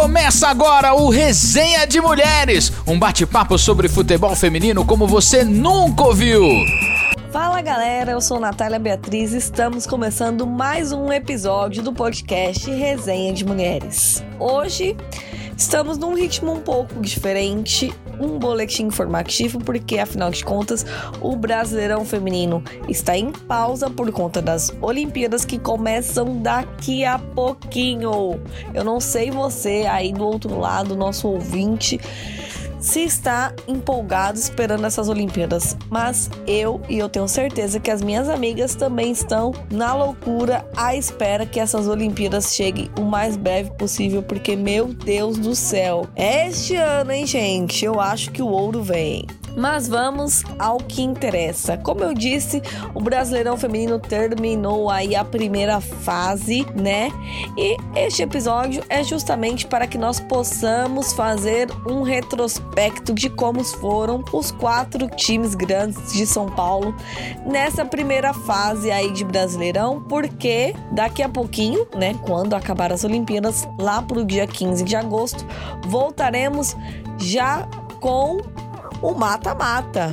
Começa agora o Resenha de Mulheres, um bate-papo sobre futebol feminino como você nunca ouviu. Fala galera, eu sou Natália Beatriz e estamos começando mais um episódio do podcast Resenha de Mulheres. Hoje estamos num ritmo um pouco diferente, um boletim informativo, porque afinal de contas o Brasileirão Feminino está em pausa por conta das Olimpíadas que começam daqui a pouquinho. Eu não sei você aí do outro lado, nosso ouvinte se está empolgado esperando essas Olimpíadas, mas eu e eu tenho certeza que as minhas amigas também estão na loucura à espera que essas Olimpíadas cheguem o mais breve possível, porque meu Deus do céu, é este ano, hein, gente? Eu acho que o ouro vem. Mas vamos ao que interessa. Como eu disse, o Brasileirão Feminino terminou aí a primeira fase, né? E este episódio é justamente para que nós possamos fazer um retrospecto de como foram os quatro times grandes de São Paulo nessa primeira fase aí de Brasileirão, porque daqui a pouquinho, né, quando acabar as Olimpíadas, lá pro dia 15 de agosto, voltaremos já com o mata-mata.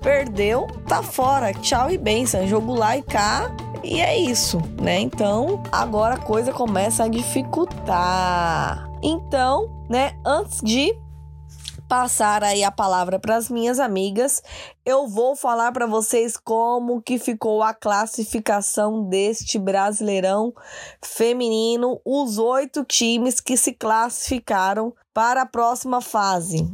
Perdeu, tá fora. Tchau e benção. Jogo lá e cá. E é isso, né? Então, agora a coisa começa a dificultar. Então, né, antes de passar aí a palavra para as minhas amigas, eu vou falar para vocês como que ficou a classificação deste Brasileirão feminino, os oito times que se classificaram para a próxima fase.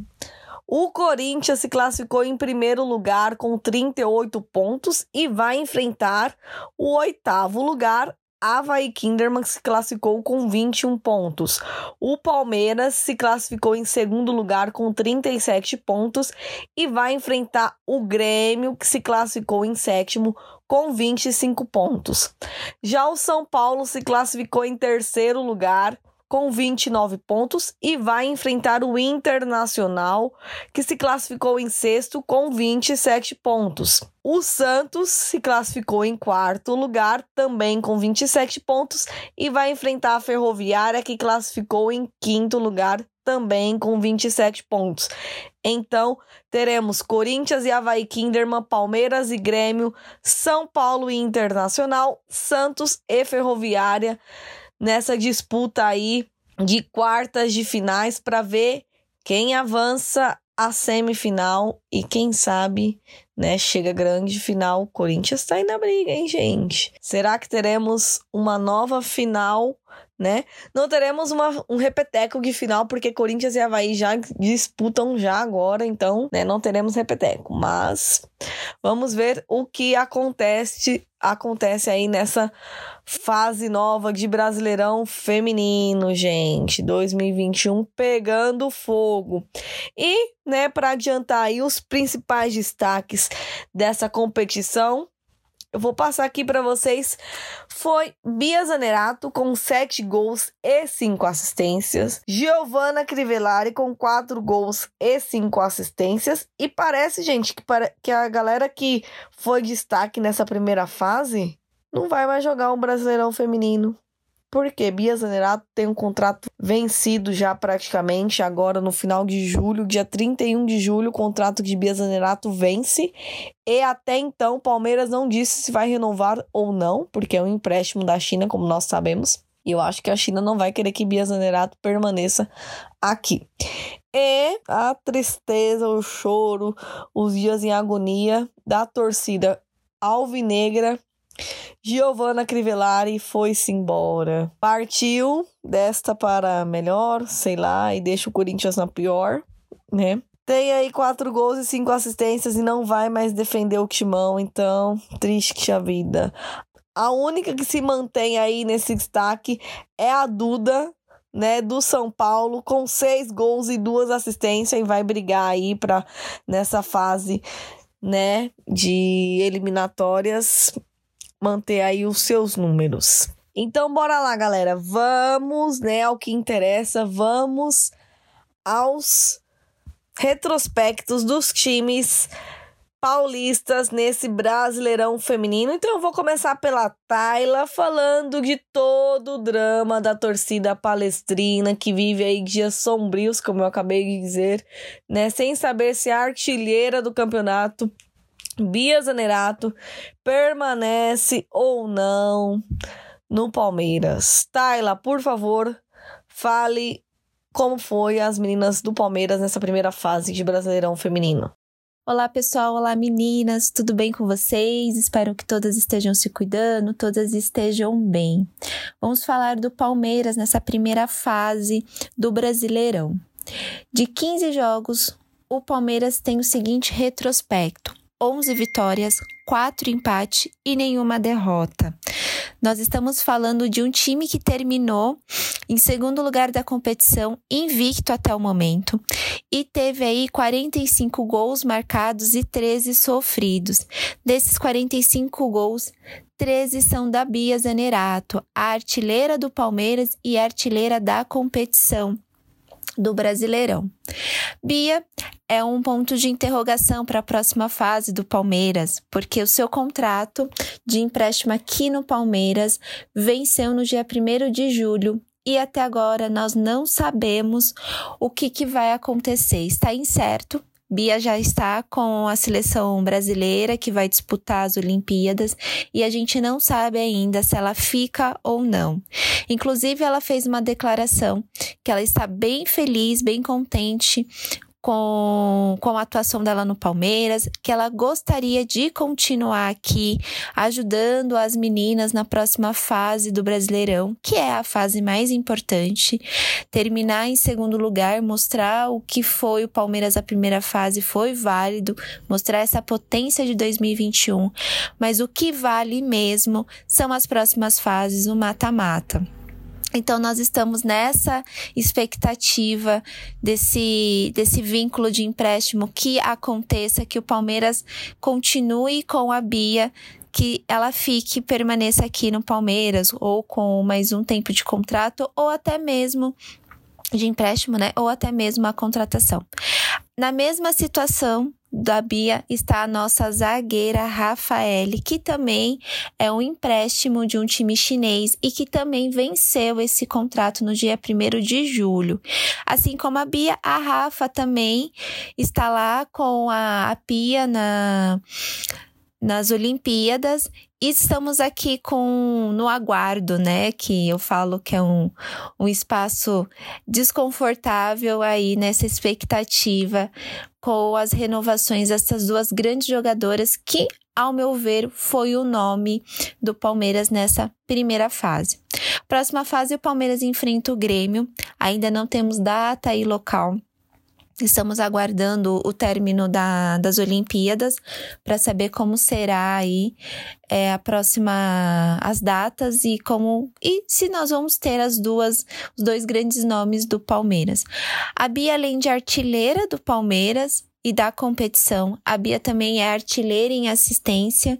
O Corinthians se classificou em primeiro lugar com 38 pontos e vai enfrentar o oitavo lugar, Havaí Kinderman se classificou com 21 pontos. O Palmeiras se classificou em segundo lugar com 37 pontos e vai enfrentar o Grêmio, que se classificou em sétimo com 25 pontos. Já o São Paulo se classificou em terceiro lugar com 29 pontos e vai enfrentar o Internacional, que se classificou em sexto com 27 pontos. O Santos se classificou em quarto lugar, também com 27 pontos, e vai enfrentar a Ferroviária, que classificou em quinto lugar, também com 27 pontos. Então, teremos Corinthians e Havaí Kinderman, Palmeiras e Grêmio, São Paulo e Internacional, Santos e Ferroviária nessa disputa aí de quartas de finais para ver quem avança a semifinal e quem sabe, né, chega grande final. O Corinthians tá aí na briga, hein, gente? Será que teremos uma nova final né? Não teremos uma, um repeteco de final, porque Corinthians e Havaí já disputam já agora, então, né, não teremos repeteco. Mas vamos ver o que acontece acontece aí nessa fase nova de Brasileirão feminino, gente, 2021 pegando fogo. E, né, para adiantar aí os principais destaques dessa competição, eu vou passar aqui para vocês. Foi Bia Zanerato com 7 gols e 5 assistências. Giovanna Crivellari com 4 gols e 5 assistências. E parece, gente, que, para... que a galera que foi destaque nessa primeira fase não vai mais jogar um Brasileirão Feminino. Porque Bia Zanerato tem um contrato vencido já praticamente, agora no final de julho, dia 31 de julho, o contrato de Bia Zanerato vence. E até então, o Palmeiras não disse se vai renovar ou não, porque é um empréstimo da China, como nós sabemos. E eu acho que a China não vai querer que Bia Zanerato permaneça aqui. E a tristeza, o choro, os dias em agonia da torcida alvinegra Giovanna Crivellari foi-se embora. Partiu desta para melhor, sei lá, e deixa o Corinthians na pior, né? Tem aí quatro gols e cinco assistências e não vai mais defender o timão, então, triste a vida. A única que se mantém aí nesse destaque é a Duda, né, do São Paulo, com seis gols e duas assistências, e vai brigar aí para nessa fase, né, de eliminatórias manter aí os seus números. Então, bora lá, galera. Vamos, né, ao que interessa. Vamos aos retrospectos dos times paulistas nesse Brasileirão feminino. Então eu vou começar pela Tayla falando de todo o drama da torcida palestrina que vive aí dias sombrios, como eu acabei de dizer, né, sem saber se a artilheira do campeonato Bia Zanerato permanece ou não no Palmeiras. Tayla, por favor, fale como foi as meninas do Palmeiras nessa primeira fase de Brasileirão feminino. Olá, pessoal. Olá, meninas. Tudo bem com vocês? Espero que todas estejam se cuidando, todas estejam bem. Vamos falar do Palmeiras nessa primeira fase do Brasileirão. De 15 jogos, o Palmeiras tem o seguinte retrospecto: 11 vitórias, 4 empates e nenhuma derrota. Nós estamos falando de um time que terminou em segundo lugar da competição, invicto até o momento, e teve aí 45 gols marcados e 13 sofridos. Desses 45 gols, 13 são da Bia Zanerato, a artilheira do Palmeiras e artilheira da competição do Brasileirão. Bia é um ponto de interrogação para a próxima fase do Palmeiras, porque o seu contrato de empréstimo aqui no Palmeiras venceu no dia 1 de julho e até agora nós não sabemos o que, que vai acontecer. Está incerto Bia já está com a seleção brasileira que vai disputar as Olimpíadas e a gente não sabe ainda se ela fica ou não. Inclusive, ela fez uma declaração que ela está bem feliz, bem contente com, com a atuação dela no Palmeiras, que ela gostaria de continuar aqui ajudando as meninas na próxima fase do Brasileirão, que é a fase mais importante. Terminar em segundo lugar, mostrar o que foi o Palmeiras a primeira fase foi válido, mostrar essa potência de 2021, mas o que vale mesmo são as próximas fases, o mata-mata. Então, nós estamos nessa expectativa desse, desse vínculo de empréstimo que aconteça, que o Palmeiras continue com a Bia, que ela fique, permaneça aqui no Palmeiras, ou com mais um tempo de contrato, ou até mesmo de empréstimo, né? Ou até mesmo a contratação. Na mesma situação, da Bia está a nossa zagueira Rafaele, que também é um empréstimo de um time chinês e que também venceu esse contrato no dia 1 de julho. Assim como a Bia, a Rafa também está lá com a, a Pia na, nas Olimpíadas estamos aqui com no aguardo, né? Que eu falo que é um, um espaço desconfortável aí nessa expectativa com as renovações dessas duas grandes jogadoras que, ao meu ver, foi o nome do Palmeiras nessa primeira fase. Próxima fase, o Palmeiras enfrenta o Grêmio. Ainda não temos data e local Estamos aguardando o término da, das Olimpíadas para saber como será aí é, a próxima as datas e como e se nós vamos ter as duas os dois grandes nomes do Palmeiras. A Bia além de artilheira do Palmeiras e da competição. A Bia também é artilheira em assistência.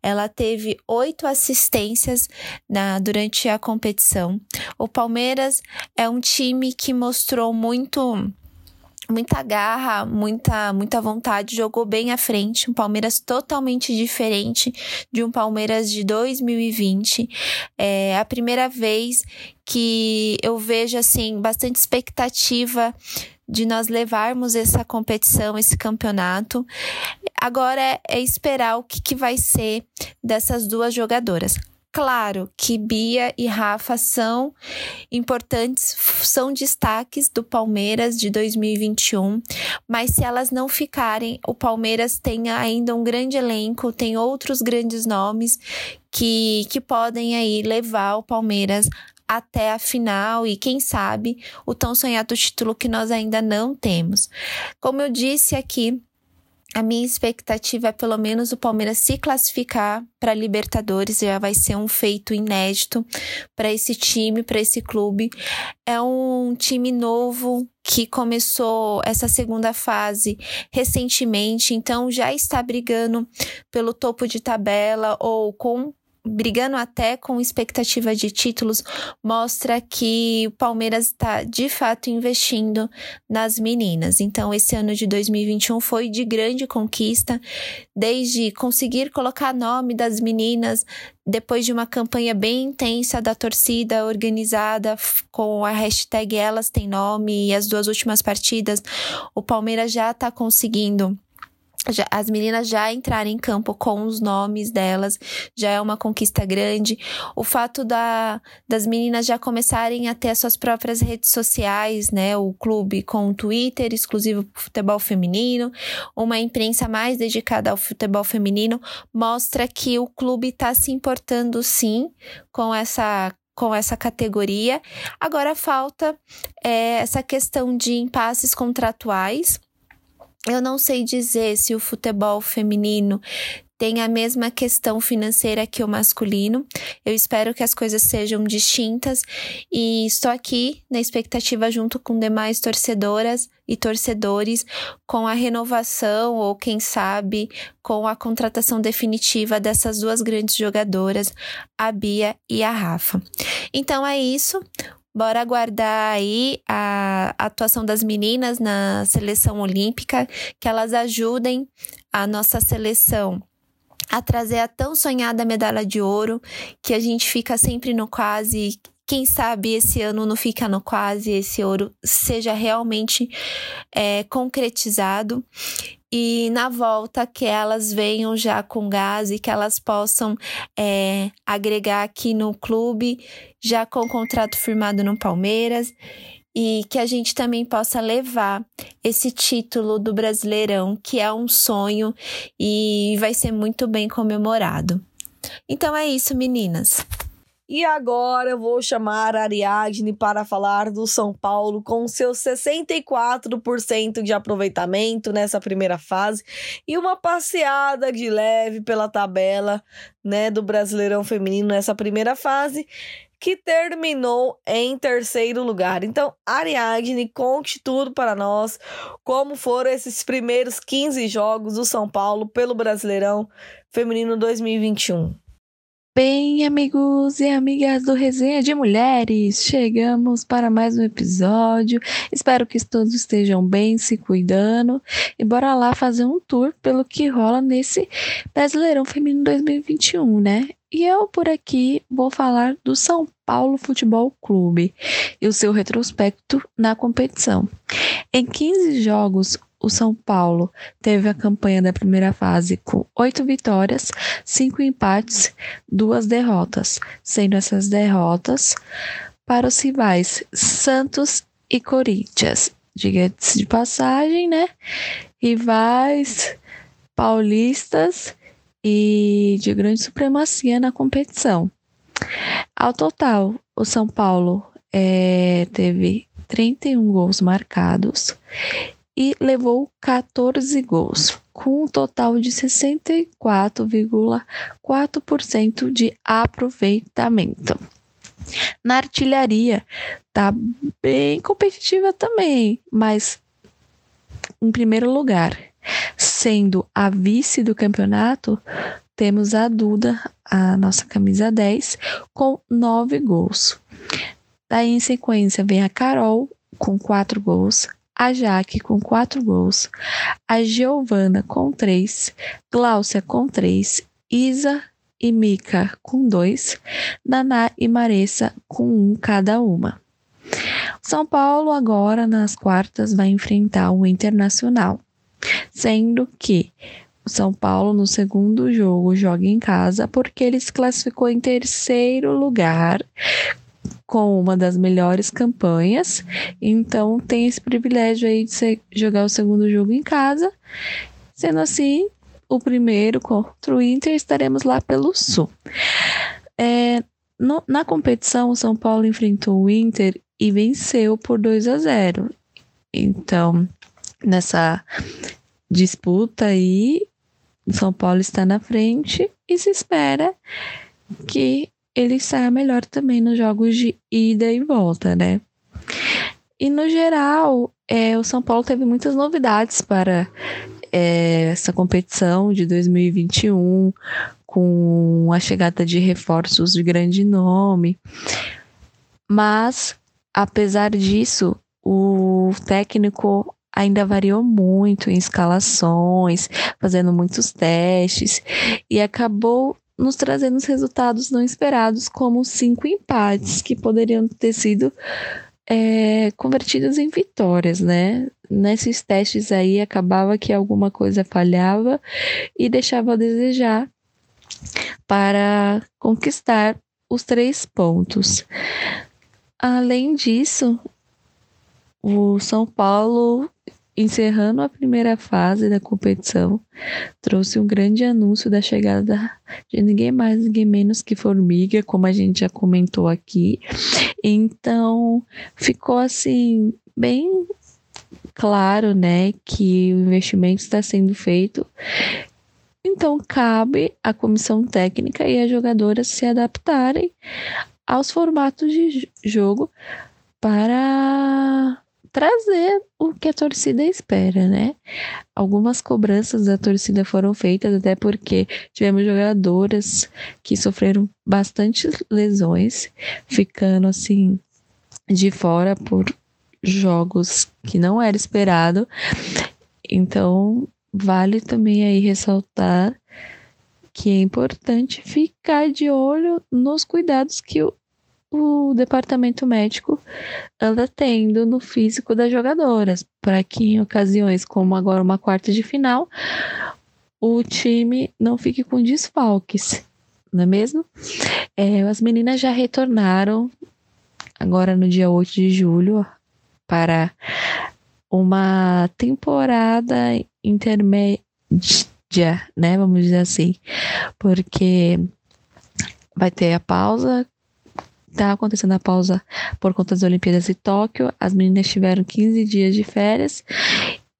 Ela teve oito assistências na, durante a competição. O Palmeiras é um time que mostrou muito muita garra, muita muita vontade, jogou bem à frente, um Palmeiras totalmente diferente de um Palmeiras de 2020. É a primeira vez que eu vejo assim bastante expectativa de nós levarmos essa competição, esse campeonato. Agora é, é esperar o que, que vai ser dessas duas jogadoras. Claro que Bia e Rafa são importantes, são destaques do Palmeiras de 2021, mas se elas não ficarem, o Palmeiras tem ainda um grande elenco, tem outros grandes nomes que, que podem aí levar o Palmeiras até a final e quem sabe o tão sonhado título que nós ainda não temos. Como eu disse aqui, a minha expectativa é pelo menos o Palmeiras se classificar para Libertadores, já vai ser um feito inédito para esse time, para esse clube. É um time novo que começou essa segunda fase recentemente, então já está brigando pelo topo de tabela ou com brigando até com expectativa de títulos, mostra que o Palmeiras está de fato investindo nas meninas. Então, esse ano de 2021 foi de grande conquista, desde conseguir colocar nome das meninas depois de uma campanha bem intensa da torcida organizada com a hashtag Elas Têm Nome e as duas últimas partidas, o Palmeiras já está conseguindo já, as meninas já entrarem em campo com os nomes delas já é uma conquista grande. O fato da, das meninas já começarem a ter as suas próprias redes sociais, né? O clube com o Twitter exclusivo para futebol feminino, uma imprensa mais dedicada ao futebol feminino, mostra que o clube está se importando sim com essa com essa categoria. Agora falta é, essa questão de impasses contratuais eu não sei dizer se o futebol feminino tem a mesma questão financeira que o masculino. Eu espero que as coisas sejam distintas e estou aqui na expectativa, junto com demais torcedoras e torcedores, com a renovação ou, quem sabe, com a contratação definitiva dessas duas grandes jogadoras, a Bia e a Rafa. Então é isso. Bora aguardar aí a atuação das meninas na seleção olímpica, que elas ajudem a nossa seleção a trazer a tão sonhada medalha de ouro, que a gente fica sempre no quase. Quem sabe esse ano não fica no quase, esse ouro seja realmente é, concretizado e na volta que elas venham já com gás e que elas possam é, agregar aqui no clube, já com contrato firmado no Palmeiras, e que a gente também possa levar esse título do Brasileirão, que é um sonho e vai ser muito bem comemorado. Então é isso, meninas. E agora eu vou chamar a Ariadne para falar do São Paulo com seus 64% de aproveitamento nessa primeira fase e uma passeada de leve pela tabela, né, do Brasileirão Feminino nessa primeira fase, que terminou em terceiro lugar. Então, Ariadne, conte tudo para nós, como foram esses primeiros 15 jogos do São Paulo pelo Brasileirão Feminino 2021. Bem, amigos e amigas do Resenha de Mulheres, chegamos para mais um episódio. Espero que todos estejam bem, se cuidando e bora lá fazer um tour pelo que rola nesse Brasileirão Feminino 2021, né? E eu por aqui vou falar do São Paulo Futebol Clube e o seu retrospecto na competição. Em 15 jogos, o São Paulo teve a campanha da primeira fase com oito vitórias, cinco empates, duas derrotas, sendo essas derrotas para os rivais Santos e Corinthians. Diga-se de passagem, né? Rivais paulistas e de grande supremacia na competição. Ao total, o São Paulo é, teve 31 gols marcados e levou 14 gols, com um total de 64,4% de aproveitamento. Na artilharia, tá bem competitiva também, mas em primeiro lugar, sendo a vice do campeonato, temos a Duda, a nossa camisa 10, com 9 gols. Daí em sequência vem a Carol com 4 gols, a Jaque com quatro gols, a Giovana com três, Gláucia com três, Isa e Mica com dois, Naná e Maressa com um cada uma. São Paulo agora nas quartas vai enfrentar o Internacional, sendo que o São Paulo no segundo jogo joga em casa porque ele se classificou em terceiro lugar com uma das melhores campanhas, então tem esse privilégio aí de jogar o segundo jogo em casa. Sendo assim, o primeiro contra o Inter, estaremos lá pelo Sul. É, no, na competição, o São Paulo enfrentou o Inter e venceu por 2 a 0. Então, nessa disputa aí, o São Paulo está na frente e se espera que ele saia melhor também nos jogos de ida e volta, né? E no geral, é, o São Paulo teve muitas novidades para é, essa competição de 2021, com a chegada de reforços de grande nome. Mas, apesar disso, o técnico ainda variou muito em escalações, fazendo muitos testes e acabou nos trazendo resultados não esperados, como cinco empates que poderiam ter sido é, convertidos em vitórias, né? Nesses testes aí acabava que alguma coisa falhava e deixava a desejar para conquistar os três pontos. Além disso, o São Paulo encerrando a primeira fase da competição, trouxe um grande anúncio da chegada de ninguém mais, ninguém menos que Formiga, como a gente já comentou aqui. Então, ficou assim, bem claro, né, que o investimento está sendo feito. Então, cabe à comissão técnica e às jogadoras se adaptarem aos formatos de jogo para trazer o que a torcida espera, né? Algumas cobranças da torcida foram feitas, até porque tivemos jogadoras que sofreram bastante lesões, ficando assim de fora por jogos que não era esperado. Então, vale também aí ressaltar que é importante ficar de olho nos cuidados que o o departamento médico anda tendo no físico das jogadoras, para que em ocasiões como agora uma quarta de final, o time não fique com desfalques, não é mesmo? É, as meninas já retornaram agora no dia 8 de julho para uma temporada intermédia, né? Vamos dizer assim, porque vai ter a pausa Tá acontecendo a pausa por conta das Olimpíadas de Tóquio. As meninas tiveram 15 dias de férias.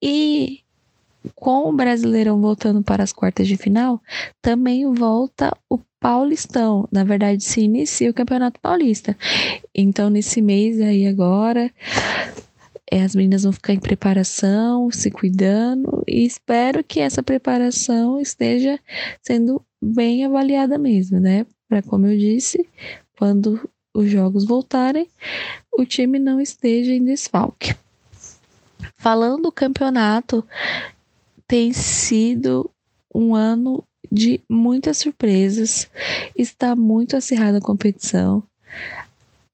E com o Brasileirão voltando para as quartas de final, também volta o Paulistão. Na verdade, se inicia o Campeonato Paulista. Então, nesse mês aí agora, é, as meninas vão ficar em preparação, se cuidando, e espero que essa preparação esteja sendo bem avaliada mesmo, né? Para, como eu disse, quando os jogos voltarem, o time não esteja em desfalque. Falando do campeonato, tem sido um ano de muitas surpresas. Está muito acirrada a competição.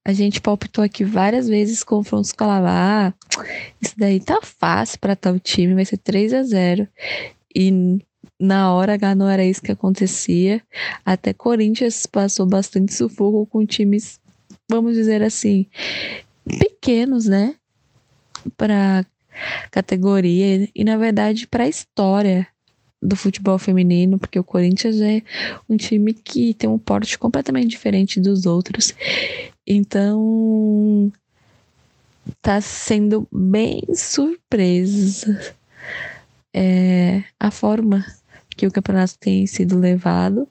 A gente palpitou aqui várias vezes confrontos com a Lavá. Isso daí tá fácil para tal time, vai ser 3 a 0. E na hora não era isso que acontecia. Até Corinthians passou bastante sufoco com times vamos dizer assim, pequenos, né? Para categoria e na verdade para a história do futebol feminino, porque o Corinthians é um time que tem um porte completamente diferente dos outros. Então, tá sendo bem surpresa é, a forma que o campeonato tem sido levado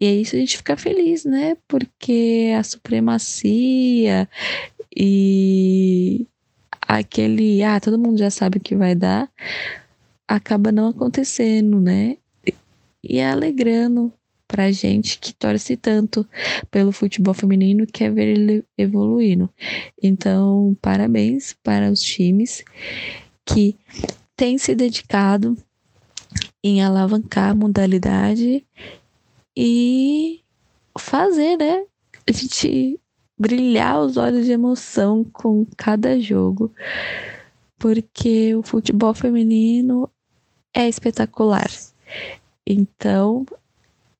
e é isso a gente fica feliz, né? Porque a supremacia e aquele, ah, todo mundo já sabe o que vai dar, acaba não acontecendo, né? E é alegrando pra gente que torce tanto pelo futebol feminino quer é ver ele evoluindo. Então, parabéns para os times que têm se dedicado em alavancar a modalidade e fazer, né? A gente brilhar os olhos de emoção com cada jogo, porque o futebol feminino é espetacular. Então,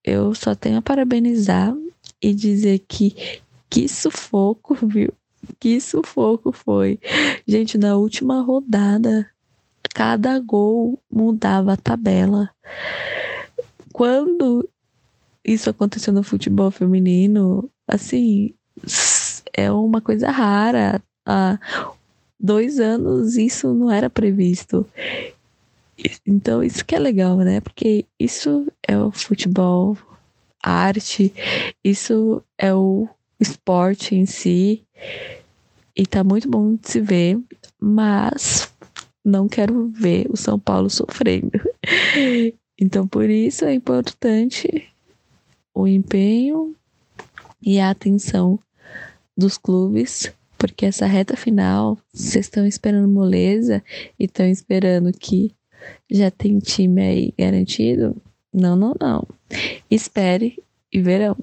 eu só tenho a parabenizar e dizer que que sufoco, viu? Que sufoco foi. Gente, na última rodada, cada gol mudava a tabela. Quando isso aconteceu no futebol feminino, assim, é uma coisa rara. Há dois anos isso não era previsto. Então, isso que é legal, né? Porque isso é o futebol, arte, isso é o esporte em si. E tá muito bom de se ver, mas não quero ver o São Paulo sofrendo. Então, por isso é importante o empenho e a atenção dos clubes, porque essa reta final, vocês estão esperando moleza e estão esperando que já tem time aí garantido? Não, não, não. Espere e verão.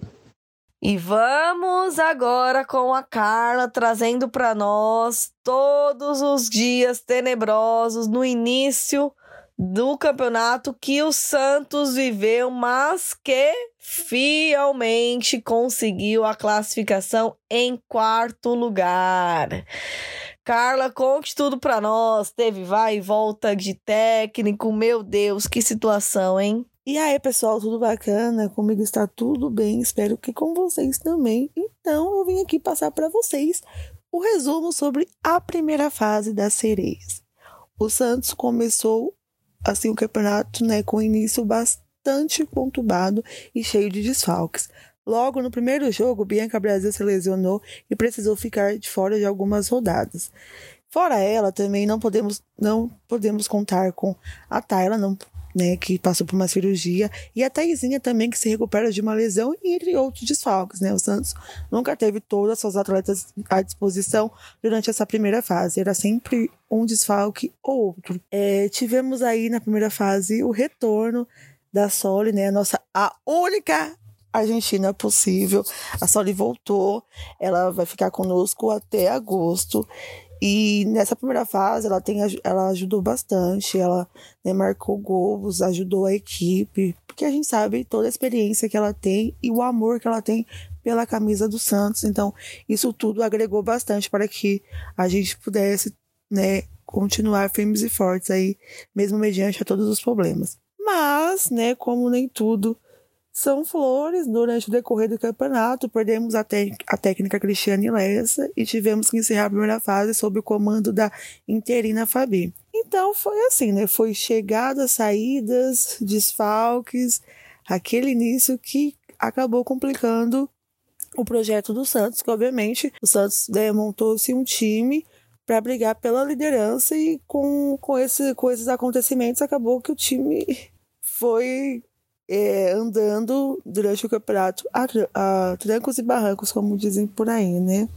E vamos agora com a Carla trazendo para nós todos os dias tenebrosos no início do campeonato que o Santos viveu, mas que fielmente conseguiu a classificação em quarto lugar. Carla, conte tudo para nós. Teve vai e volta de técnico. Meu Deus, que situação, hein? E aí, pessoal, tudo bacana? Comigo está tudo bem, espero que com vocês também. Então, eu vim aqui passar para vocês o resumo sobre a primeira fase das sereias. O Santos começou assim o campeonato, né, com início bastante conturbado e cheio de desfalques. Logo no primeiro jogo, Bianca Brasil se lesionou e precisou ficar de fora de algumas rodadas. Fora ela, também não podemos não podemos contar com a Tayla, não né, que passou por uma cirurgia, e a Taizinha também, que se recupera de uma lesão, entre outros desfalques, né? O Santos nunca teve todas as suas atletas à disposição durante essa primeira fase, era sempre um desfalque ou outro. É, tivemos aí na primeira fase o retorno da Soli, né, a nossa a única Argentina possível. A Soli voltou, ela vai ficar conosco até agosto. E nessa primeira fase ela, tem, ela ajudou bastante, ela né, marcou gols, ajudou a equipe, porque a gente sabe toda a experiência que ela tem e o amor que ela tem pela camisa do Santos. Então, isso tudo agregou bastante para que a gente pudesse né, continuar firmes e fortes aí, mesmo mediante a todos os problemas. Mas, né, como nem tudo são flores. Durante o decorrer do campeonato, perdemos a, a técnica Cristiane Lessa e tivemos que encerrar a primeira fase sob o comando da interina Fabi. Então foi assim, né? Foi chegadas, saídas, desfalques, aquele início que acabou complicando o projeto do Santos, que obviamente o Santos né, montou-se um time para brigar pela liderança e com, com, esse, com esses acontecimentos acabou que o time foi é, andando durante o campeonato a, a, trancos e barrancos, como dizem por aí, né?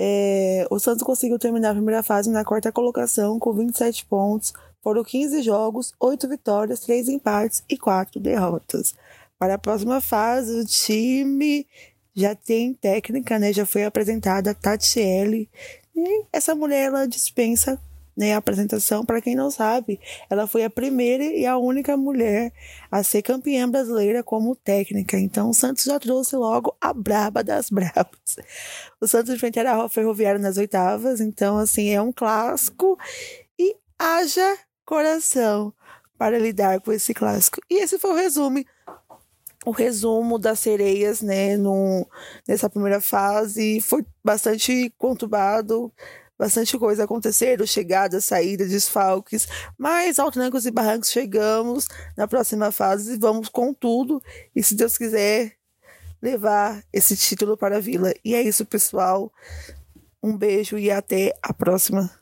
É, o Santos conseguiu terminar a primeira fase na quarta colocação com 27 pontos. Foram 15 jogos, 8 vitórias, 3 empates e 4 derrotas. Para a próxima fase, o time já tem técnica, né? Já foi apresentada a Tatiele. E essa mulher ela dispensa né, a apresentação. Para quem não sabe, ela foi a primeira e a única mulher a ser campeã brasileira como técnica. Então, o Santos já trouxe logo a braba das brabas. O Santos enfrentará a Ferroviária nas oitavas. Então, assim, é um clássico. E haja coração para lidar com esse clássico. E esse foi o resumo o resumo das sereias, né, no, nessa primeira fase. Foi bastante conturbado, bastante coisa aconteceram, chegada, saída, desfalques, mas aos trancos e barrancos chegamos na próxima fase e vamos com tudo e se Deus quiser levar esse título para a Vila. E é isso, pessoal. Um beijo e até a próxima.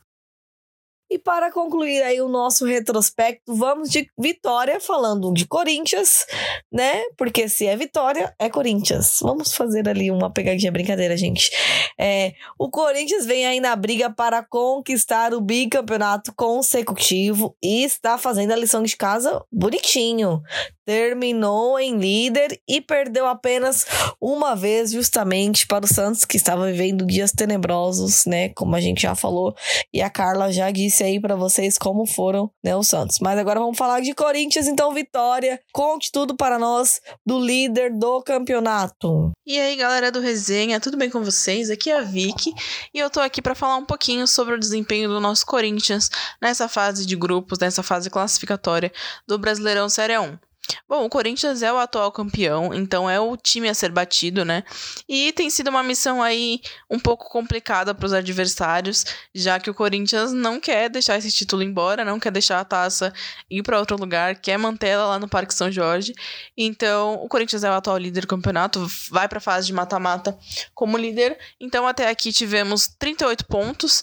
E para concluir aí o nosso retrospecto, vamos de vitória falando de Corinthians, né? Porque se é vitória, é Corinthians. Vamos fazer ali uma pegadinha brincadeira, gente. É, o Corinthians vem aí na briga para conquistar o bicampeonato consecutivo e está fazendo a lição de casa bonitinho terminou em líder e perdeu apenas uma vez, justamente para o Santos, que estava vivendo dias tenebrosos, né? Como a gente já falou, e a Carla já disse aí para vocês como foram, né, os Santos. Mas agora vamos falar de Corinthians, então, Vitória. Conte tudo para nós do líder do campeonato. E aí, galera do Resenha, tudo bem com vocês? Aqui é a Vicky e eu tô aqui para falar um pouquinho sobre o desempenho do nosso Corinthians nessa fase de grupos, nessa fase classificatória do Brasileirão Série 1. Bom, o Corinthians é o atual campeão, então é o time a ser batido, né? E tem sido uma missão aí um pouco complicada para os adversários, já que o Corinthians não quer deixar esse título embora, não quer deixar a taça ir para outro lugar, quer mantê-la lá no Parque São Jorge. Então, o Corinthians é o atual líder do campeonato, vai para a fase de mata-mata como líder. Então, até aqui tivemos 38 pontos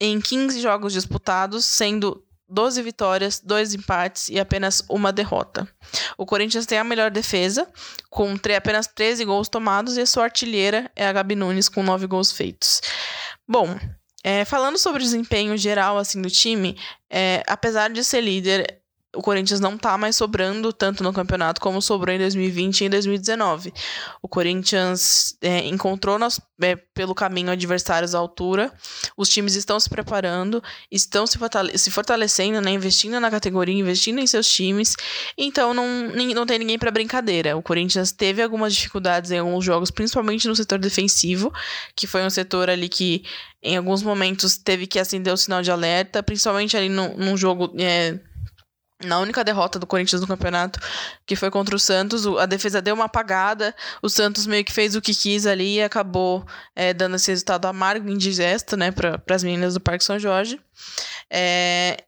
em 15 jogos disputados, sendo 12 vitórias, 2 empates e apenas uma derrota. O Corinthians tem a melhor defesa, com apenas 13 gols tomados, e a sua artilheira é a Gabi Nunes, com 9 gols feitos. Bom, é, falando sobre o desempenho geral assim do time, é, apesar de ser líder, o Corinthians não tá mais sobrando tanto no campeonato como sobrou em 2020 e em 2019. O Corinthians é, encontrou nas, é, pelo caminho adversários à altura, os times estão se preparando, estão se, fortale se fortalecendo, né, investindo na categoria, investindo em seus times, então não, não tem ninguém para brincadeira. O Corinthians teve algumas dificuldades em alguns jogos, principalmente no setor defensivo, que foi um setor ali que em alguns momentos teve que acender o sinal de alerta, principalmente ali num jogo. É, na única derrota do Corinthians no campeonato, que foi contra o Santos, a defesa deu uma apagada, o Santos meio que fez o que quis ali e acabou é, dando esse resultado amargo, indigesto, né, para as meninas do Parque São Jorge. É,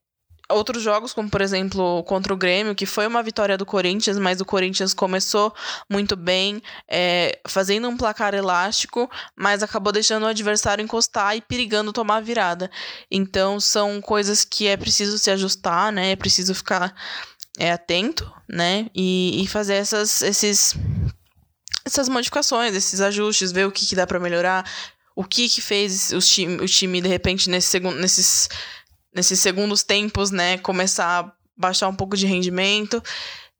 outros jogos, como por exemplo contra o Grêmio, que foi uma vitória do Corinthians, mas o Corinthians começou muito bem, é, fazendo um placar elástico, mas acabou deixando o adversário encostar e perigando tomar a virada. Então são coisas que é preciso se ajustar, né? É preciso ficar é, atento, né? E, e fazer essas, esses, essas modificações, esses ajustes, ver o que, que dá para melhorar, o que que fez o time, o time de repente nesse segundo, nesses nesses segundos tempos, né, começar a baixar um pouco de rendimento.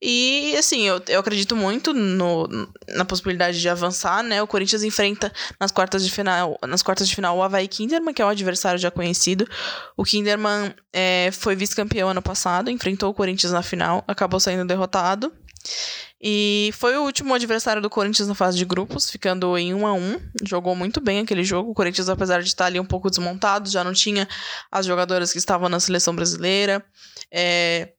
E, assim, eu, eu acredito muito no, na possibilidade de avançar, né? O Corinthians enfrenta nas quartas de final, nas quartas de final o Havaí Kinderman, que é um adversário já conhecido. O Kinderman é, foi vice-campeão ano passado, enfrentou o Corinthians na final, acabou saindo derrotado. E foi o último adversário do Corinthians na fase de grupos, ficando em 1 a 1 Jogou muito bem aquele jogo. O Corinthians, apesar de estar ali um pouco desmontado, já não tinha as jogadoras que estavam na seleção brasileira. É,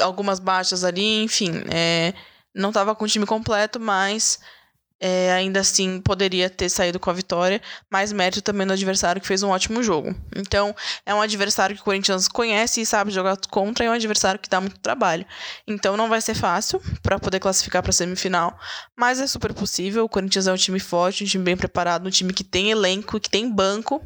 algumas baixas ali, enfim. É, não estava com o time completo, mas é, ainda assim poderia ter saído com a vitória, mais mérito também do adversário que fez um ótimo jogo. Então, é um adversário que o Corinthians conhece e sabe jogar contra, e é um adversário que dá muito trabalho. Então, não vai ser fácil para poder classificar para a semifinal, mas é super possível. O Corinthians é um time forte, um time bem preparado, um time que tem elenco, que tem banco.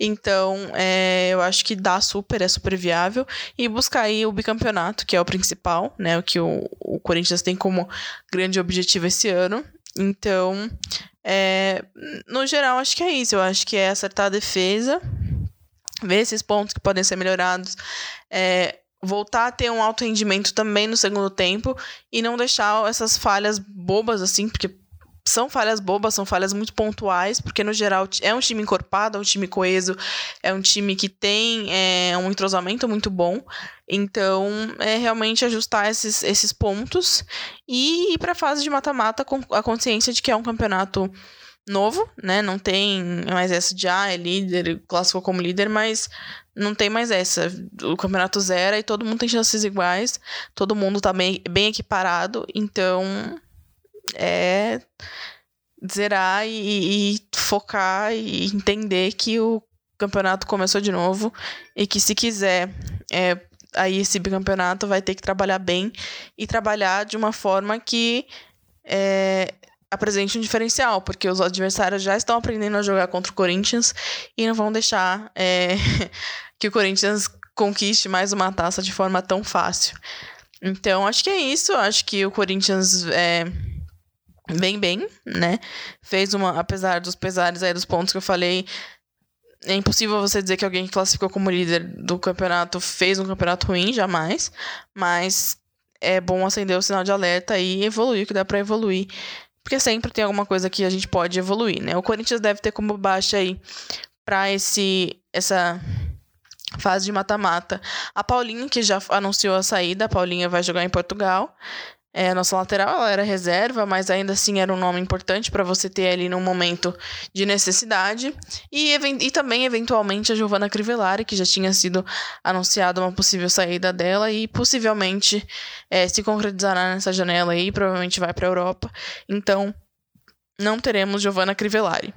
Então, é, eu acho que dá super, é super viável. E buscar aí o bicampeonato, que é o principal, né? O que o, o Corinthians tem como grande objetivo esse ano. Então, é, no geral, acho que é isso. Eu acho que é acertar a defesa, ver esses pontos que podem ser melhorados, é, voltar a ter um alto rendimento também no segundo tempo e não deixar essas falhas bobas, assim, porque são falhas bobas, são falhas muito pontuais, porque no geral é um time encorpado, é um time coeso, é um time que tem é, um entrosamento muito bom. Então, é realmente ajustar esses, esses pontos e ir para a fase de mata-mata com a consciência de que é um campeonato novo, né? Não tem mais essa de ah, é líder, classificou como líder, mas não tem mais essa. O campeonato zero e todo mundo tem chances iguais, todo mundo tá bem, bem equiparado, então é zerar e, e focar e entender que o campeonato começou de novo e que se quiser é, aí esse bicampeonato vai ter que trabalhar bem e trabalhar de uma forma que é, apresente um diferencial, porque os adversários já estão aprendendo a jogar contra o Corinthians e não vão deixar é, que o Corinthians conquiste mais uma taça de forma tão fácil. Então, acho que é isso. Acho que o Corinthians é, bem bem, né? Fez uma, apesar dos pesares aí dos pontos que eu falei, é impossível você dizer que alguém que classificou como líder do campeonato fez um campeonato ruim, jamais. Mas é bom acender o sinal de alerta e evoluir o que dá para evoluir. Porque sempre tem alguma coisa que a gente pode evoluir, né? O Corinthians deve ter como baixa aí para esse essa fase de mata-mata. A Paulinha, que já anunciou a saída, a Paulinha vai jogar em Portugal. É, nossa lateral ela era reserva, mas ainda assim era um nome importante para você ter ali num momento de necessidade. E, e também, eventualmente, a Giovanna Crivellari, que já tinha sido anunciada uma possível saída dela e possivelmente é, se concretizará nessa janela aí, provavelmente vai para a Europa. Então, não teremos Giovanna Crivellari.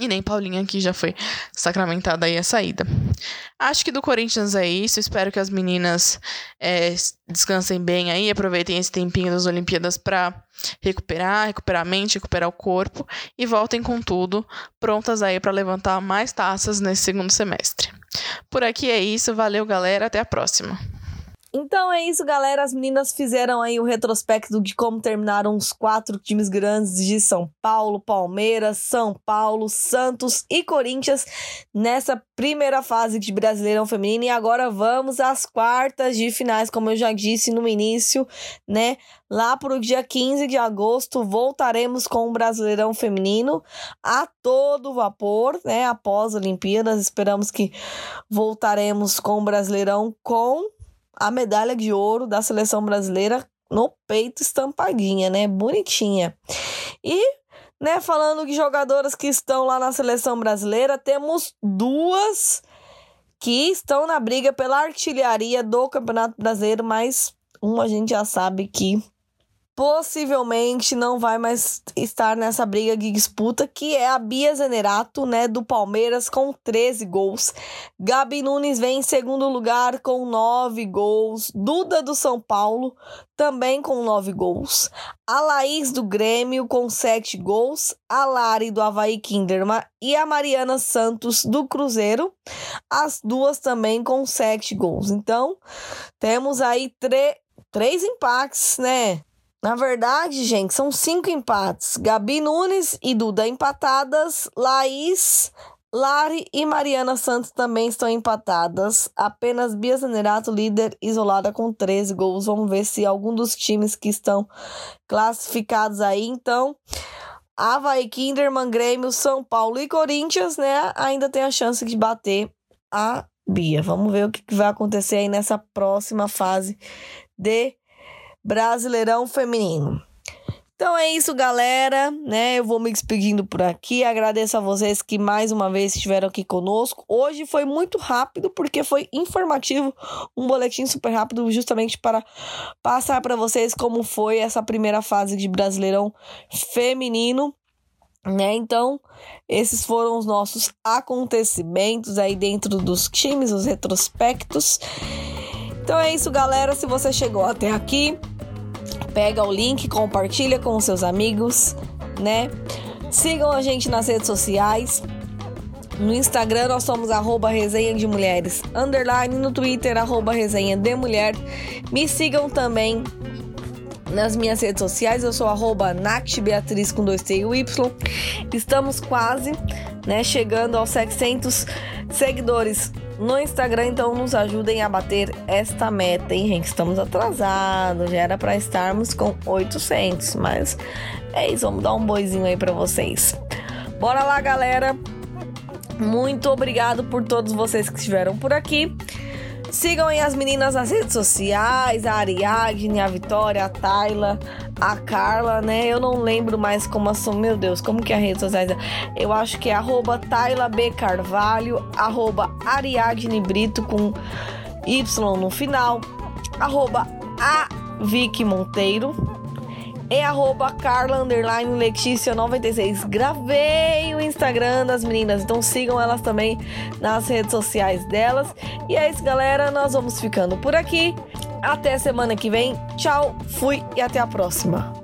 E nem Paulinha, que já foi sacramentada aí a saída. Acho que do Corinthians é isso. Espero que as meninas é, descansem bem aí, aproveitem esse tempinho das Olimpíadas para recuperar, recuperar a mente, recuperar o corpo e voltem com tudo, prontas aí para levantar mais taças nesse segundo semestre. Por aqui é isso, valeu galera, até a próxima. Então é isso, galera. As meninas fizeram aí o retrospecto de como terminaram os quatro times grandes de São Paulo, Palmeiras, São Paulo, Santos e Corinthians nessa primeira fase de Brasileirão Feminino. E agora vamos às quartas de finais, como eu já disse no início, né? Lá para o dia 15 de agosto voltaremos com o Brasileirão Feminino a todo vapor, né? Após as Olimpíadas, esperamos que voltaremos com o Brasileirão com a medalha de ouro da seleção brasileira no peito estampadinha, né? Bonitinha. E, né, falando de jogadoras que estão lá na seleção brasileira, temos duas que estão na briga pela artilharia do Campeonato Brasileiro, mas uma a gente já sabe que possivelmente não vai mais estar nessa briga de disputa, que é a Bia Zenerato, né, do Palmeiras, com 13 gols. Gabi Nunes vem em segundo lugar com 9 gols. Duda do São Paulo, também com 9 gols. A Laís do Grêmio, com 7 gols. A Lari do Havaí Kinderman e a Mariana Santos do Cruzeiro, as duas também com 7 gols. Então, temos aí três empates, né? Na verdade, gente, são cinco empates. Gabi Nunes e Duda empatadas. Laís, Lari e Mariana Santos também estão empatadas. Apenas Bia Zanerato, líder, isolada com 13 gols. Vamos ver se algum dos times que estão classificados aí, então. Havaí, Kinderman, Grêmio, São Paulo e Corinthians, né? Ainda tem a chance de bater a Bia. Vamos ver o que vai acontecer aí nessa próxima fase de Brasileirão Feminino. Então é isso, galera, né? Eu vou me despedindo por aqui. Agradeço a vocês que mais uma vez estiveram aqui conosco. Hoje foi muito rápido porque foi informativo, um boletim super rápido justamente para passar para vocês como foi essa primeira fase de Brasileirão Feminino. Né? Então, esses foram os nossos acontecimentos aí dentro dos times, os retrospectos. Então é isso, galera. Se você chegou até aqui, pega o link, compartilha com os seus amigos, né? Sigam a gente nas redes sociais. No Instagram nós somos arroba resenha de mulheres, underline, no Twitter arroba resenha de mulher. Me sigam também nas minhas redes sociais, eu sou arroba Beatriz com dois T e Y. Estamos quase, né, chegando aos 700 seguidores no Instagram, então nos ajudem a bater esta meta, hein, gente? Estamos atrasados, já era para estarmos com 800, mas é isso, vamos dar um boizinho aí para vocês. Bora lá, galera. Muito obrigado por todos vocês que estiveram por aqui. Sigam aí as meninas nas redes sociais, a Ariadne, a Vitória, a Tayla, a Carla, né? Eu não lembro mais como são, meu Deus, como que é a rede social? Eu acho que é arroba Tayla B Carvalho, arroba Ariadne Brito com Y no final, arroba a Vicky Monteiro e arroba Carla Letícia 96. Gravei o Instagram das meninas, então sigam elas também nas redes sociais delas. E é isso, galera. Nós vamos ficando por aqui. Até semana que vem. Tchau, fui e até a próxima.